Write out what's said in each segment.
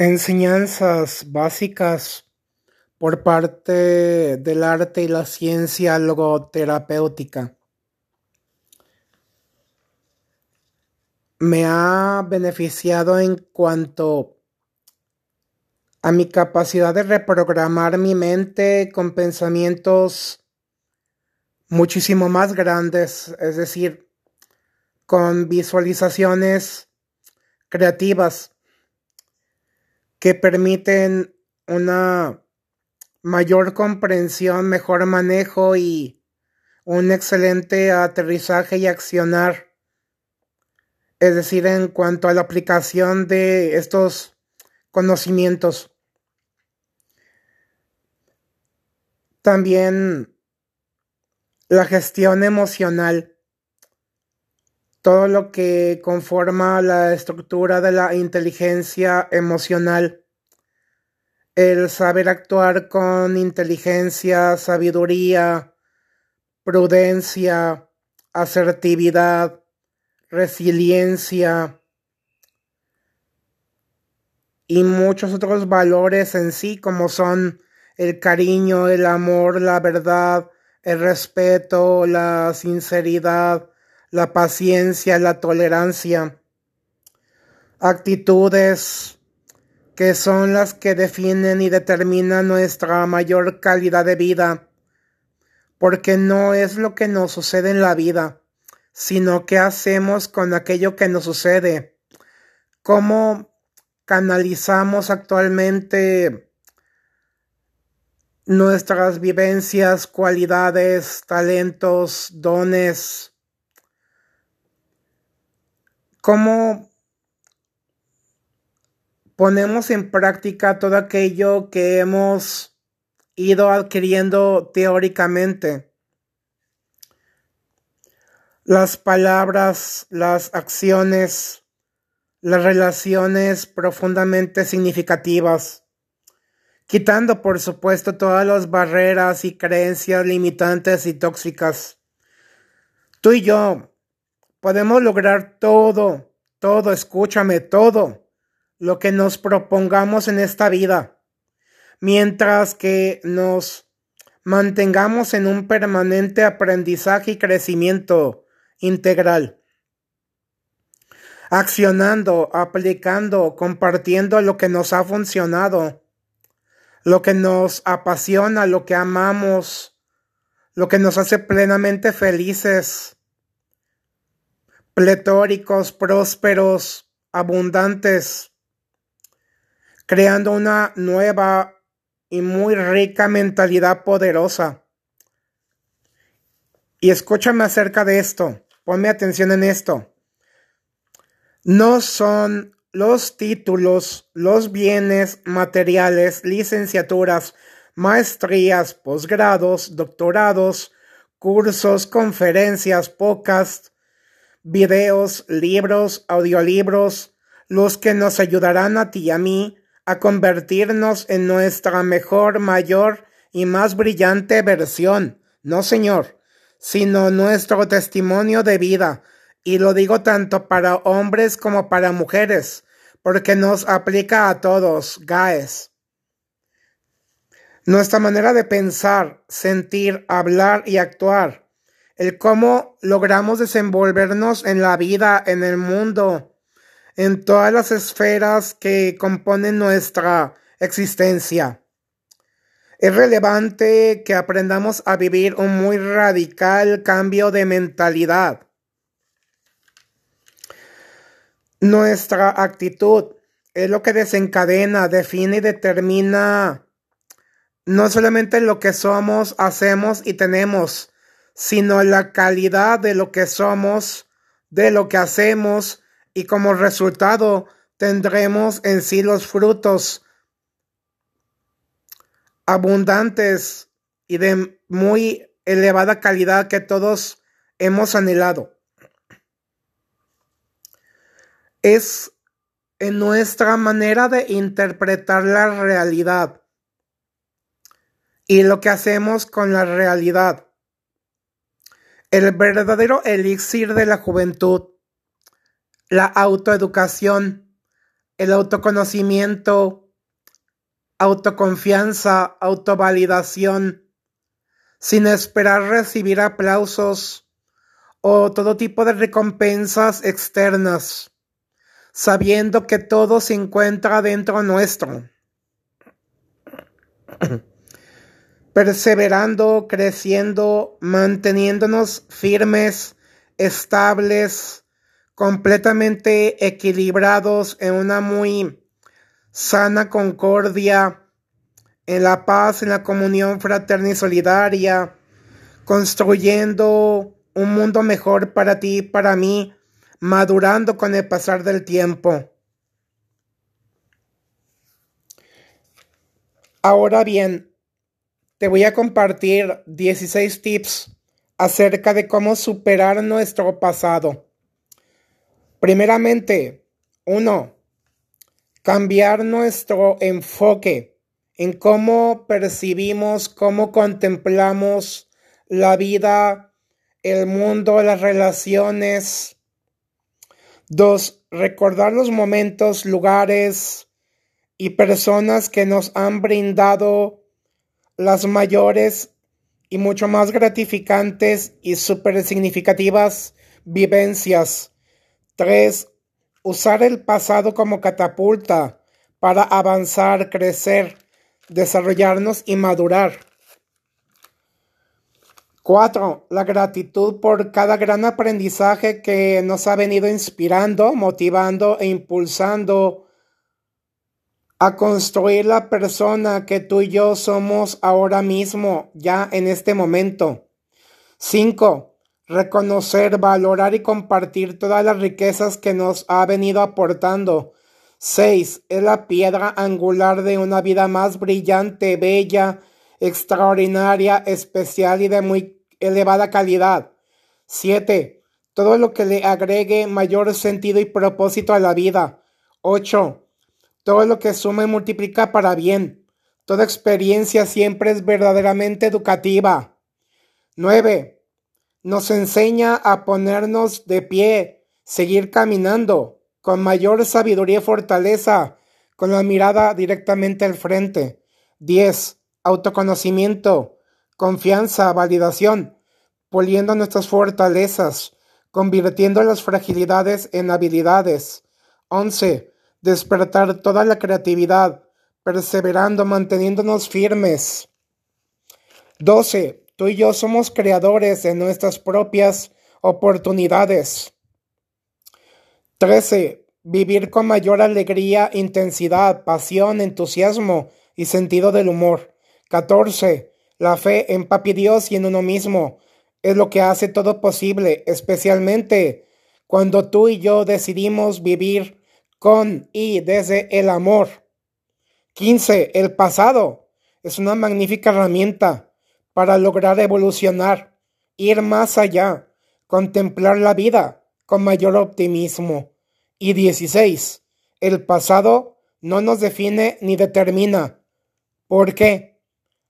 Enseñanzas básicas por parte del arte y la ciencia logoterapéutica. Me ha beneficiado en cuanto a mi capacidad de reprogramar mi mente con pensamientos muchísimo más grandes, es decir, con visualizaciones creativas que permiten una mayor comprensión, mejor manejo y un excelente aterrizaje y accionar. Es decir, en cuanto a la aplicación de estos conocimientos. También la gestión emocional. Todo lo que conforma la estructura de la inteligencia emocional. El saber actuar con inteligencia, sabiduría, prudencia, asertividad, resiliencia, y muchos otros valores en sí, como son el cariño, el amor, la verdad, el respeto, la sinceridad, la paciencia, la tolerancia. Actitudes que son las que definen y determinan nuestra mayor calidad de vida, porque no es lo que nos sucede en la vida, sino qué hacemos con aquello que nos sucede, cómo canalizamos actualmente nuestras vivencias, cualidades, talentos, dones, cómo ponemos en práctica todo aquello que hemos ido adquiriendo teóricamente. Las palabras, las acciones, las relaciones profundamente significativas, quitando por supuesto todas las barreras y creencias limitantes y tóxicas. Tú y yo podemos lograr todo, todo, escúchame, todo lo que nos propongamos en esta vida, mientras que nos mantengamos en un permanente aprendizaje y crecimiento integral. Accionando, aplicando, compartiendo lo que nos ha funcionado, lo que nos apasiona, lo que amamos, lo que nos hace plenamente felices, pletóricos, prósperos, abundantes, creando una nueva y muy rica mentalidad poderosa. Y escúchame acerca de esto, ponme atención en esto no son los títulos, los bienes materiales, licenciaturas, maestrías, posgrados, doctorados, cursos, conferencias, podcasts, videos, libros, audiolibros, los que nos ayudarán a ti y a mí a convertirnos en nuestra mejor, mayor y más brillante versión. No, Señor, sino nuestro testimonio de vida, y lo digo tanto para hombres como para mujeres, porque nos aplica a todos, guys. Nuestra manera de pensar, sentir, hablar y actuar, el cómo logramos desenvolvernos en la vida, en el mundo, en todas las esferas que componen nuestra existencia. Es relevante que aprendamos a vivir un muy radical cambio de mentalidad Nuestra actitud es lo que desencadena, define y determina no solamente lo que somos, hacemos y tenemos, sino la calidad de lo que somos, de lo que hacemos y como resultado tendremos en sí los frutos abundantes y de muy elevada calidad que todos hemos anhelado es en nuestra manera de interpretar la realidad y lo que hacemos con la realidad. El verdadero elixir de la juventud, la autoeducación, el autoconocimiento, autoconfianza, autovalidación, sin esperar recibir aplausos o todo tipo de recompensas externas, sabiendo que todo se encuentra dentro nuestro. Perseverando, creciendo, manteniéndonos firmes, estables, completamente equilibrados en una muy sana concordia, en la paz, en la comunión fraterna y solidaria, construyendo un mundo mejor para ti y para mí, madurando con el pasar del tiempo. Ahora bien, te voy a compartir 16 tips acerca de cómo superar nuestro pasado. Primeramente, uno, cambiar nuestro enfoque en cómo percibimos, cómo contemplamos la vida, el mundo, las relaciones. Dos, recordar los momentos, lugares y personas que nos han brindado las mayores y mucho más gratificantes y súper significativas vivencias. Tres, usar el pasado como catapulta para avanzar, crecer, desarrollarnos y madurar. Cuatro, la gratitud por cada gran aprendizaje que nos ha venido inspirando, motivando e impulsando a construir la persona que tú y yo somos ahora mismo, ya en este momento. Cinco, reconocer, valorar y compartir todas las riquezas que nos ha venido aportando. Seis, es la piedra angular de una vida más brillante, bella, extraordinaria, especial y de muy elevada calidad. Siete, todo lo que le agregue mayor sentido y propósito a la vida. Ocho, todo lo que suma y multiplica para bien. Toda experiencia siempre es verdaderamente educativa. 9. Nos enseña a ponernos de pie, seguir caminando, con mayor sabiduría y fortaleza, con la mirada directamente al frente. 10. Autoconocimiento, confianza, validación, poliendo nuestras fortalezas, convirtiendo las fragilidades en habilidades. 11 despertar toda la creatividad, perseverando, manteniéndonos firmes. 12. Tú y yo somos creadores de nuestras propias oportunidades. 13. Vivir con mayor alegría, intensidad, pasión, entusiasmo y sentido del humor. 14. La fe en Papi Dios y en uno mismo es lo que hace todo posible, especialmente cuando tú y yo decidimos vivir con y desde el amor. 15. El pasado es una magnífica herramienta para lograr evolucionar, ir más allá, contemplar la vida con mayor optimismo. Y 16. El pasado no nos define ni determina. ¿Por qué?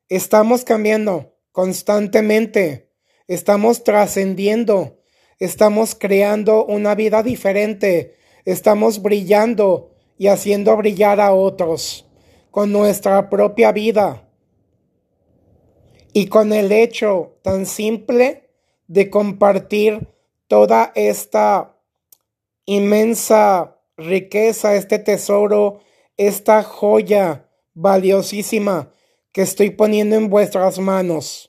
Estamos cambiando constantemente, estamos trascendiendo, estamos creando una vida diferente estamos brillando y haciendo brillar a otros con nuestra propia vida y con el hecho tan simple de compartir toda esta inmensa riqueza, este tesoro, esta joya valiosísima que estoy poniendo en vuestras manos.